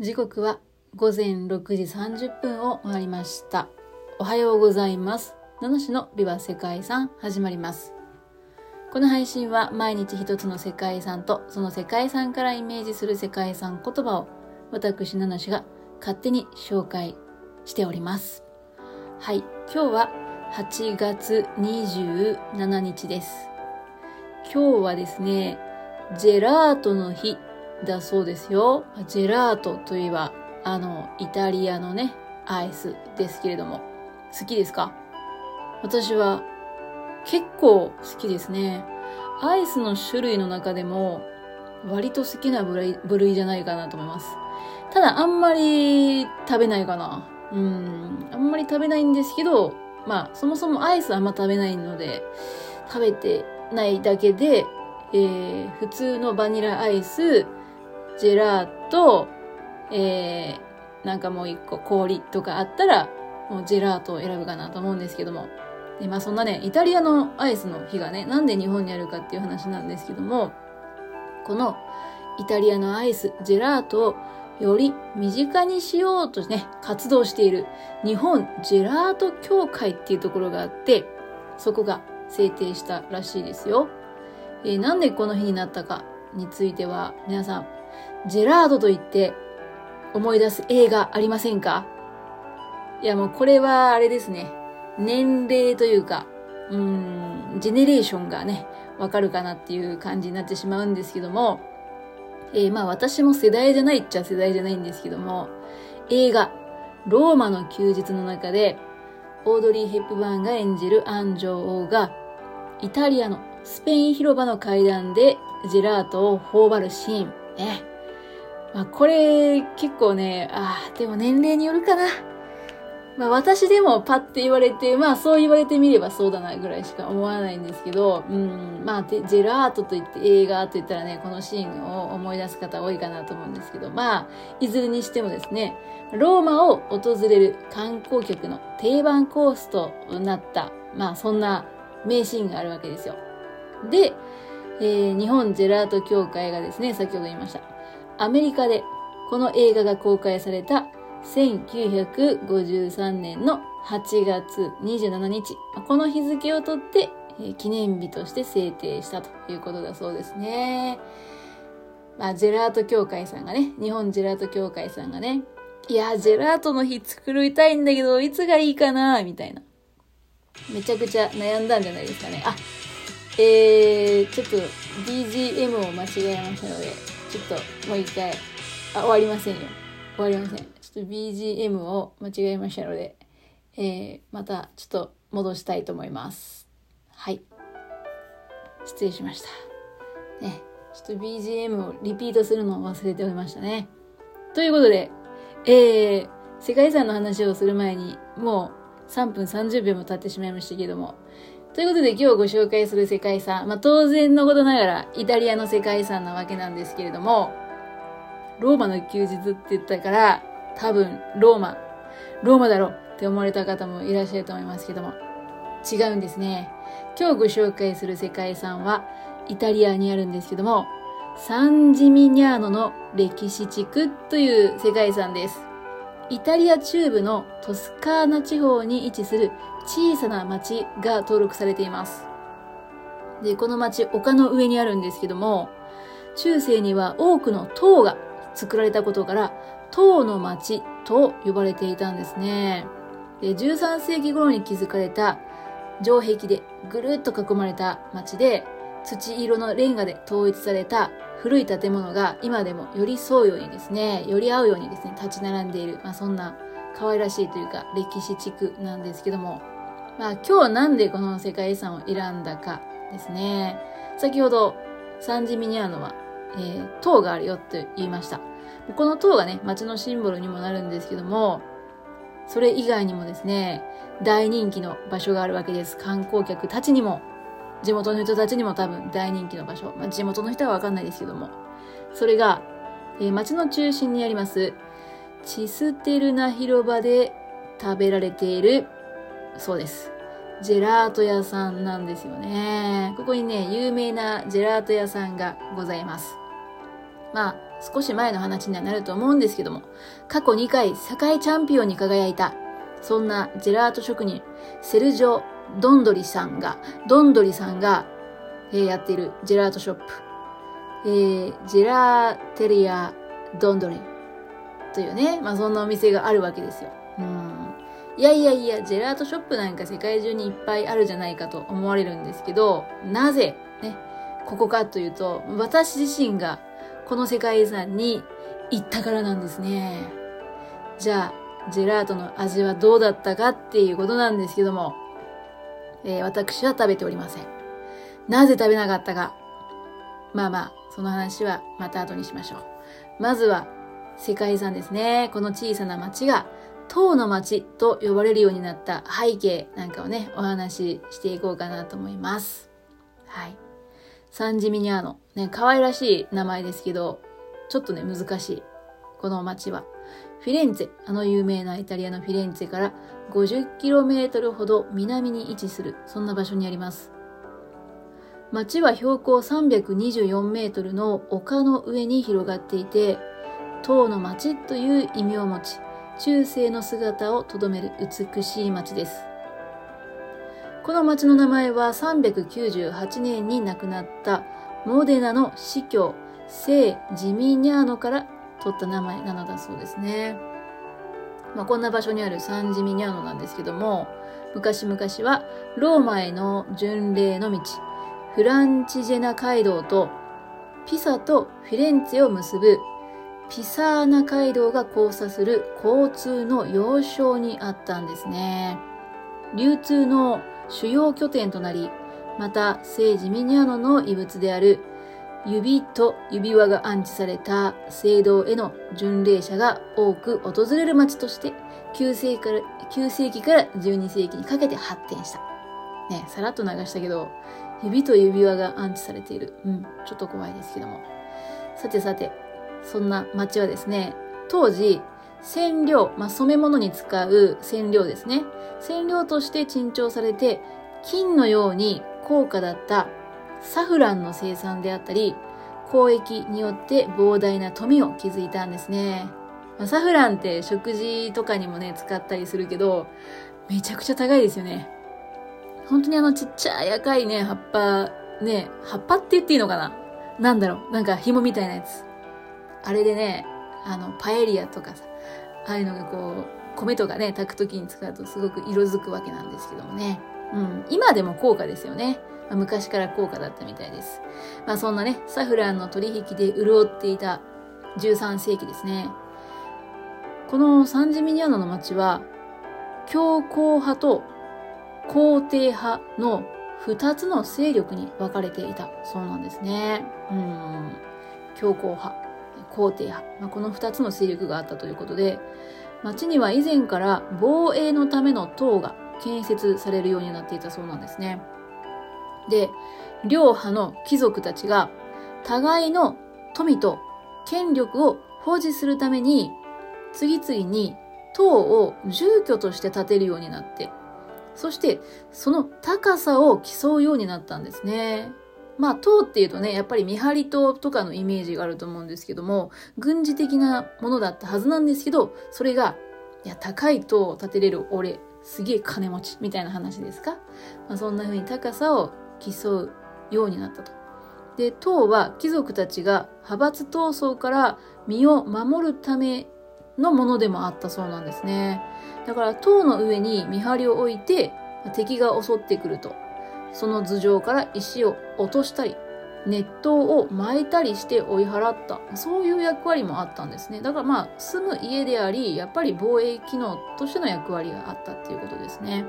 時刻は午前6時30分を回りました。おはようございます。七種のビバ世界遺産始まります。この配信は毎日一つの世界遺産とその世界遺産からイメージする世界遺産言葉を私七種が勝手に紹介しております。はい、今日は8月27日です。今日はですね、ジェラートの日だそうですよ。ジェラートといえば、あの、イタリアのね、アイスですけれども、好きですか？私は結構好きですね。アイスの種類の中でも、割と好きな部類部類じゃないかなと思います。ただ、あんまり食べないかな。うん、あんまり食べないんですけど、まあ、そもそもアイスあんま食べないので、食べてないだけで、えー、普通のバニラアイス、ジェラート、えー、なんかもう一個氷とかあったら、もうジェラートを選ぶかなと思うんですけども。で、まあそんなね、イタリアのアイスの日がね、なんで日本にあるかっていう話なんですけども、このイタリアのアイス、ジェラートをより身近にしようとね、活動している日本ジェラート協会っていうところがあって、そこが制定したらしいですよ。えーなんでこの日になったかについては、皆さん、ジェラートと言って思い出す映画ありませんか？いやもうこれはあれですね。年齢というか、うん、ジェネレーションがね、わかるかなっていう感じになってしまうんですけども、えーまあ私も世代じゃないっちゃ世代じゃないんですけども、映画、ローマの休日の中で、オードリー・ヘップバーンが演じるアン女王が、イタリアのスペイン広場の階段でジェラートを頬張るシーン。ね。まあ、これ結構ね、ああ、でも年齢によるかな。まあ私でもパッて言われて、まあそう言われてみればそうだなぐらいしか思わないんですけど、うん、まあジェラートと言って映画と言ったらね、このシーンを思い出す方多いかなと思うんですけど、まあ、いずれにしてもですね、ローマを訪れる観光客の定番コースとなった、まあそんな名シーンがあるわけですよ。で、えー日本ジェラート協会がですね、先ほど言いました。アメリカでこの映画が公開された1953年の8月27日、この日付をとって、えー記念日として制定したということだそうですね。まあ、ジェラート協会さんがね、日本ジェラート協会さんがね、いや、ジェラートの日作りたいんだけど、いつがいいかなみたいな。めちゃくちゃ悩んだんじゃないですかね。あ、えー、ちょっと BGM を間違えましたので、ちょっともう一回、あ、終わりませんよ。終わりません。ちょっと BGM を間違えましたので、えー、またちょっと戻したいと思います。はい。失礼しました。ね、ちょっと BGM をリピートするのを忘れておりましたね。ということで、えー、世界遺産の話をする前に、もう3分30秒も経ってしまいましたけども、ということで今日ご紹介する世界遺産、まあ当然のことながらイタリアの世界遺産なわけなんですけれども、ローマの休日って言ったから、多分ローマ、ローマだろって思われた方もいらっしゃると思いますけども、違うんですね。今日ご紹介する世界遺産はイタリアにあるんですけども、サンジミニャーノの歴史地区という世界遺産です。イタリア中部のトスカーナ地方に位置する小さな町が登録されています。で、この町、丘の上にあるんですけども、中世には多くの塔が作られたことから、塔の町と呼ばれていたんですね。で、13世紀頃に築かれた城壁でぐるっと囲まれた町で、土色のレンガで統一された古い建物が今でも寄り添うようにですね、寄り合うようにですね、立ち並んでいる、まあそんな可愛らしいというか歴史地区なんですけども、まあ今日はなんでこの世界遺産を選んだかですね。先ほどサンジミニャーノは、えー塔があるよって言いました。この塔がね、街のシンボルにもなるんですけども、それ以外にもですね、大人気の場所があるわけです。観光客たちにも、地元の人たちにも多分大人気の場所。まあ、地元の人はわかんないですけども。それが、えー街の中心にあります、チステルナ広場で食べられている、そうです。ジェラート屋さんなんですよね。ここにね、有名なジェラート屋さんがございます。まあ、少し前の話にはなると思うんですけども、過去2回世界チャンピオンに輝いた、そんなジェラート職人、セルジョ・ドンドリさんが、ドンドリさんが、えー、やっているジェラートショップ、えー、ジェラーテリア・ドンドリというね、まあそんなお店があるわけですよ。うん。いやいやいや、ジェラートショップなんか世界中にいっぱいあるじゃないかと思われるんですけど、なぜ、ね、ここかというと、私自身がこの世界遺産に行ったからなんですね。じゃあ、ジェラートの味はどうだったかっていうことなんですけども、えー、私は食べておりません。なぜ食べなかったか。まあまあ、その話はまた後にしましょう。まずは、世界遺産ですね。この小さな町が唐の町と呼ばれるようになった背景なんかをね、お話ししていこうかなと思います。はい。サンジミニャーノ。ね、可愛らしい名前ですけど、ちょっとね、難しい。この町は。フィレンツェ、あの有名なイタリアのフィレンツェから 50km ほど南に位置する、そんな場所にあります。町は標高324メートルの丘の上に広がっていて、塔の町という意味を持ち、中世の姿をとどめる美しい町です。この町の名前は398年に亡くなったモデナの司教聖ジミニャーノから取った名前なのだそうですね。まあ、こんな場所にあるサンジミニャーノなんですけども、昔々はローマへの巡礼の道、フランチジェナ街道とピサとフィレンツェを結ぶピサーナ街道が交差する交通の要衝にあったんですね。流通の主要拠点となり、また聖ジミニアノの遺物である指と指輪が安置された聖堂への巡礼者が多く訪れる町として9世紀から9世紀から12世紀にかけて発展した。ね、さらっと流したけど、指と指輪が安置されている。うん、ちょっと怖いですけども。さてさて、そんな町はですね、当時、染料、まあ、染め物に使う染料ですね。染料として珍重されて、金のように高価だったサフランの生産であったり、交易によって膨大な富を築いたんですね。まあ、サフランって食事とかにもね、使ったりするけど、めちゃくちゃ高いですよね。本当にあのちっちゃい赤いね、葉っぱ、ね、葉っぱって言っていいのかな？なんだろう？なんか紐みたいなやつ。あれでね、あの、パエリアとかさ、ああいうのがこう、米とかね、炊く時に使うとすごく色づくわけなんですけどもね。うん。今でも高価ですよね。まあ、昔から高価だったみたいです。まあそんなね、サフランの取引で潤っていた13世紀ですね。このサンジミニアノの町は、強硬派と肯定派の二つの勢力に分かれていたそうなんですね。うん。強硬派。皇帝派、まあ、この2つの勢力があったということで、町には以前から防衛のための塔が建設されるようになっていたそうなんですね。で、両派の貴族たちが互いの富と権力を保持するために次々に塔を住居として建てるようになって、そしてその高さを競うようになったんですね。まあ、塔っていうとね、やっぱり見張り塔とかのイメージがあると思うんですけども、軍事的なものだったはずなんですけど、それが、いや、高い塔を建てれる俺、すげえ金持ち、みたいな話ですか？まあ、そんな風に高さを競うようになったと。で、塔は貴族たちが派閥闘争から身を守るためのものでもあったそうなんですね。だから塔の上に見張りを置いて敵が襲ってくると。その頭上から石を落としたり、熱湯を巻いたりして追い払った。そういう役割もあったんですね。だからまあ、住む家であり、やっぱり防衛機能としての役割があったっていうことですね。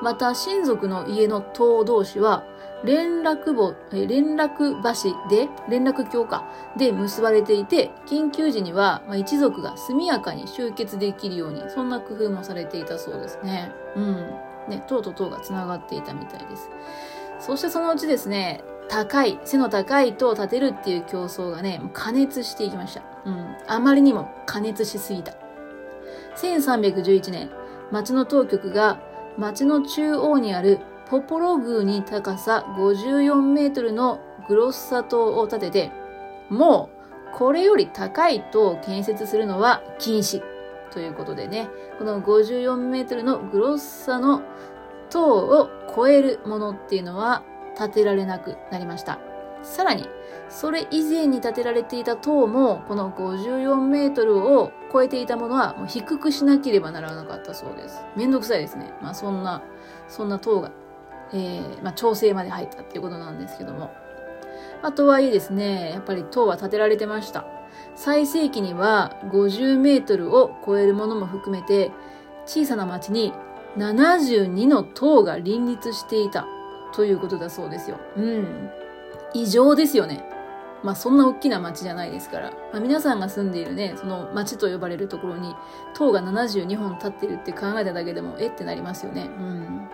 また、親族の家の塔同士は、連絡簿、連絡橋で、連絡橋か、で結ばれていて、緊急時には、一族が速やかに集結できるように、そんな工夫もされていたそうですね。うん。ね、塔と塔が繋がっていたみたいです。そしてそのうちですね、高い、背の高い塔を建てるっていう競争がね、加熱していきました。うん。あまりにも加熱しすぎた。1311年、町の当局が町の中央にあるポポロ宮に高さ54メートルのグロッサ塔を建てて、もうこれより高い塔を建設するのは禁止。ということでね、この54メートルのグロッサの塔を超えるものっていうのは建てられなくなりました。さらに、それ以前に建てられていた塔も、この54メートルを超えていたものはもう低くしなければならなかったそうです。めんどくさいですね。まあそんな、そんな塔が、えー、まあ調整まで入ったっていうことなんですけども。まあとはいえですね、やっぱり塔は建てられてました。最盛期には50メートルを超えるものも含めて、小さな町に72の塔が林立していたということだそうですよ。うん。異常ですよね。まあそんな大きな町じゃないですから。まあ、皆さんが住んでいるね、その町と呼ばれるところに塔が72本立ってるって考えただけでもえってなりますよね。うん。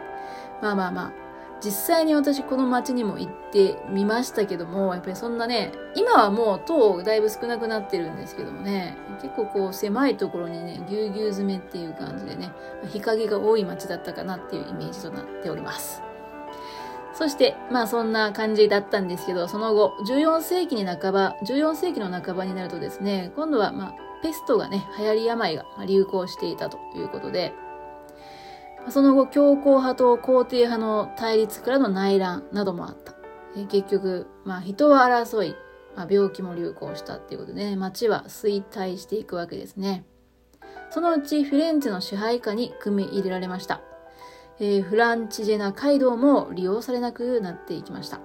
まあまあまあ。実際に私この町にも行ってみましたけども、やっぱりそんなね、今はもう塔だいぶ少なくなってるんですけどもね、結構こう狭いところにね、ぎゅうぎゅう詰めっていう感じでね、日陰が多い町だったかなっていうイメージとなっております。そして、まあそんな感じだったんですけど、その後、14世紀に半ば、14世紀の半ばになるとですね、今度はまあペストがね、流行り病が流行していたということで、その後、強硬派と肯定派の対立からの内乱などもあった。え結局、まあ、人は争い、まあ、病気も流行したっていうことでね、街は衰退していくわけですね。そのうちフィレンツェの支配下に組み入れられました。えー、フランチジェナ街道も利用されなくなっていきました。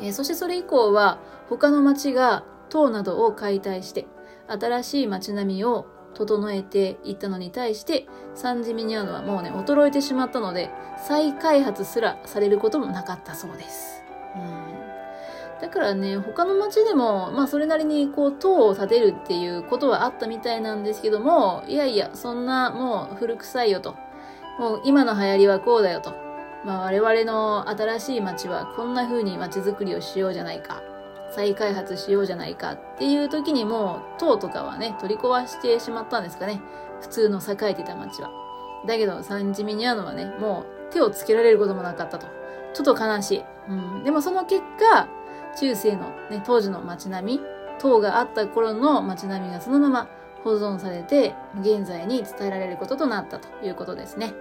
えー、そしてそれ以降は他の町が塔などを解体して新しい街並みを整えていったのに対して、サンジミニアーノはもうね、衰えてしまったので、再開発すらされることもなかったそうです。うん、だからね、他の町でも、まあそれなりにこう、塔を建てるっていうことはあったみたいなんですけども、いやいや、そんなもう古臭いよと。もう今の流行りはこうだよと。まあ我々の新しい町はこんな風に街づくりをしようじゃないか。再開発しようじゃないかっていう時にもう塔とかはね、取り壊してしまったんですかね。普通の栄えてた町は。だけど、サンジミニアノはね、もう手をつけられることもなかったと。ちょっと悲しい。うん。でもその結果、中世のね、当時の街並み、塔があった頃の街並みがそのまま保存されて、現在に伝えられることとなったということですね。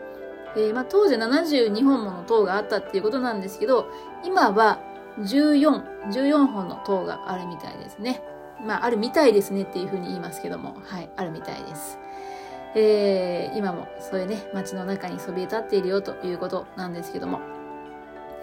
えー、まあ、当時72本もの塔があったっていうことなんですけど、今は14、14本の塔があるみたいですね。まあ、あるみたいですねっていうふうに言いますけども、はい、あるみたいです。えー、今もそういうね、街の中にそびえ立っているよということなんですけども、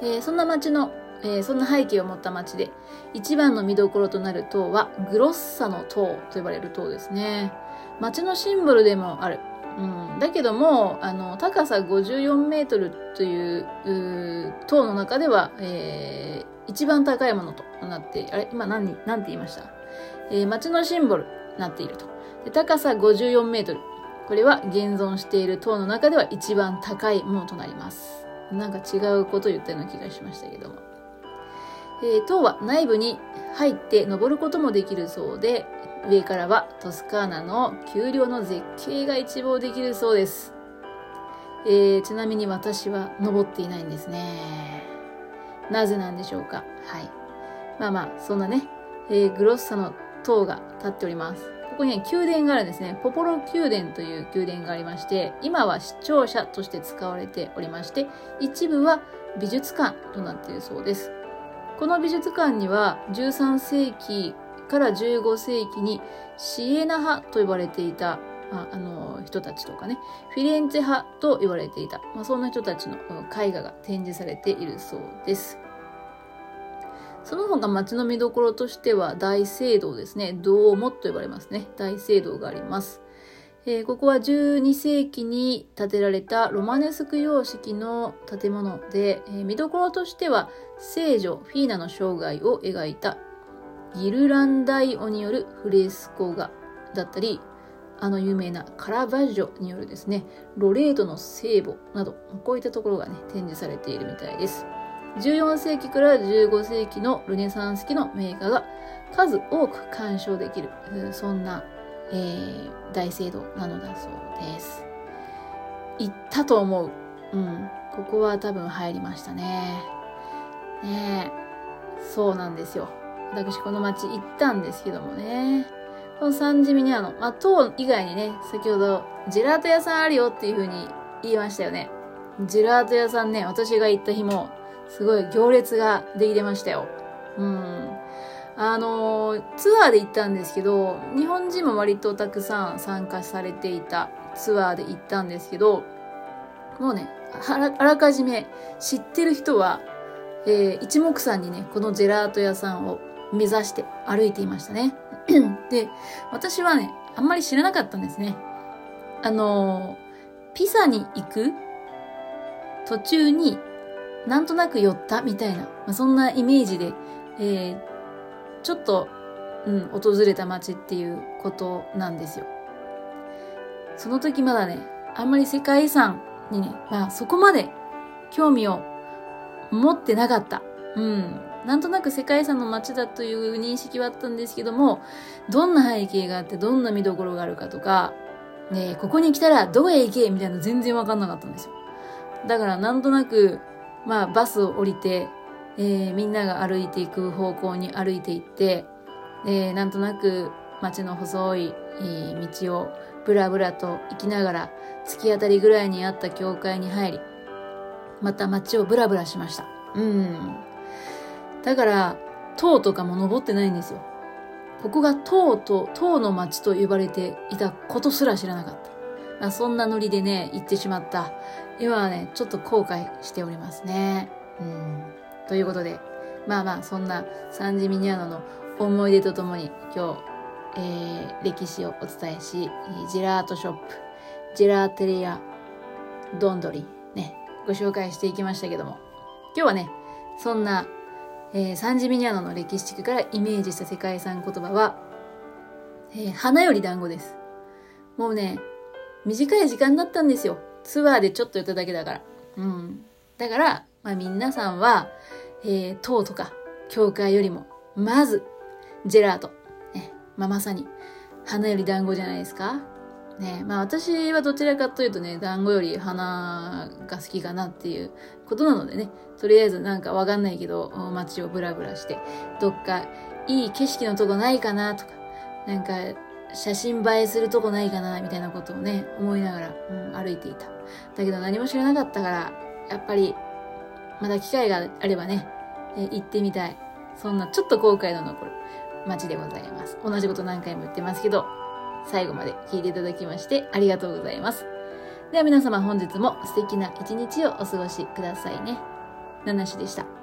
えー、そんな街の、えー、そんな背景を持った街で、一番の見どころとなる塔は、グロッサの塔と呼ばれる塔ですね。街のシンボルでもある。うん、だけども、あの、高さ54メートルという、う塔の中では、えー、一番高いものとなって、あれ今何、何て言いました？えー、街のシンボルになっていると。で高さ54メートル。これは現存している塔の中では一番高いものとなります。なんか違うこと言ったような気がしましたけども。えー、塔は内部に入って登ることもできるそうで、上からはトスカーナの丘陵の絶景が一望できるそうです。えー、ちなみに私は登っていないんですね。なぜなんでしょうか？はい。まあまあ、そんなね、えー、グロッサの塔が立っております。ここにね、宮殿があるんですね。ポポロ宮殿という宮殿がありまして、今は視聴者として使われておりまして、一部は美術館となっているそうです。この美術館には13世紀から15世紀にシエナ派と呼ばれていたまあ、あの人たちとかね、フィレンツェ派と言われていた、まあ、そんな人たちの絵画が展示されているそうです。その他街の見どころとしては大聖堂ですね。ドーモと呼ばれますね。大聖堂があります。えー、ここは12世紀に建てられたロマネスク様式の建物で、えー、見どころとしては聖女フィーナの生涯を描いたギルランダイオによるフレスコ画だったり、あの有名なカラバジョによるですね、ロレードの聖母など、こういったところがね、展示されているみたいです。14世紀から15世紀のルネサンス期の名画が数多く鑑賞できる、そんな、えー、大聖堂なのだそうです。行ったと思う。うん。ここは多分入りましたね。ねえ。そうなんですよ。私この町行ったんですけどもね。このサンジミニアの、まあ、塔以外にね、先ほど、ジェラート屋さんあるよっていう風に言いましたよね。ジェラート屋さんね、私が行った日も、すごい行列ができてましたよ。うん。あの、ツアーで行ったんですけど、日本人も割とたくさん参加されていたツアーで行ったんですけど、もうね、あらあらかじめ知ってる人は、えー、一目散にね、このジェラート屋さんを目指して歩いていましたね。で、私はね、あんまり知らなかったんですね。あの、ピサに行く途中になんとなく寄ったみたいな、まあ、そんなイメージで、えー、ちょっと、うん、訪れた街っていうことなんですよ。その時まだね、あんまり世界遺産にね、まあそこまで興味を持ってなかった。うん。なんとなく世界遺産の街だという認識はあったんですけども、どんな背景があって、どんな見どころがあるかとか、ねここに来たらどこへ行けみたいな全然わかんなかったんですよ。だからなんとなく、まあバスを降りて、えー、みんなが歩いていく方向に歩いていって、えー、なんとなく街の細い、えー、道をブラブラと行きながら、突き当たりぐらいにあった教会に入り、また街をブラブラしました。うん。だから、塔とかも登ってないんですよ。ここが塔と、塔の町と呼ばれていたことすら知らなかった。まあそんなノリでね、行ってしまった。今はね、ちょっと後悔しておりますね。うん。ということで、まあまあ、そんなサンジミニアノの思い出とともに今日、えー、歴史をお伝えし、ジェラートショップ、ジェラーテリア、ドンドリ、ね、ご紹介していきましたけども、今日はね、そんなえー、サンジミニアノの歴史地区からイメージした世界遺産言葉は、えー、花より団子です。もうね、短い時間だったんですよ。ツアーでちょっと寄っただけだから。うん。だから、まあ皆さんは、えー、塔とか、教会よりも、まず、ジェラート。ね、まあまさに、花より団子じゃないですか。ね、まあ私はどちらかというとね、団子より花が好きかなっていうことなのでね、とりあえずなんかわかんないけど、街をブラブラして、どっかいい景色のとこないかなとか、なんか写真映えするとこないかなみたいなことをね、思いながら、うん、歩いていた。だけど何も知らなかったから、やっぱり、まだ機会があればね、え行ってみたい。そんなちょっと後悔の残る街でございます。同じこと何回も言ってますけど、最後まで聞いていただきましてありがとうございます。では皆様本日も素敵な一日をお過ごしくださいね。ナナシでした。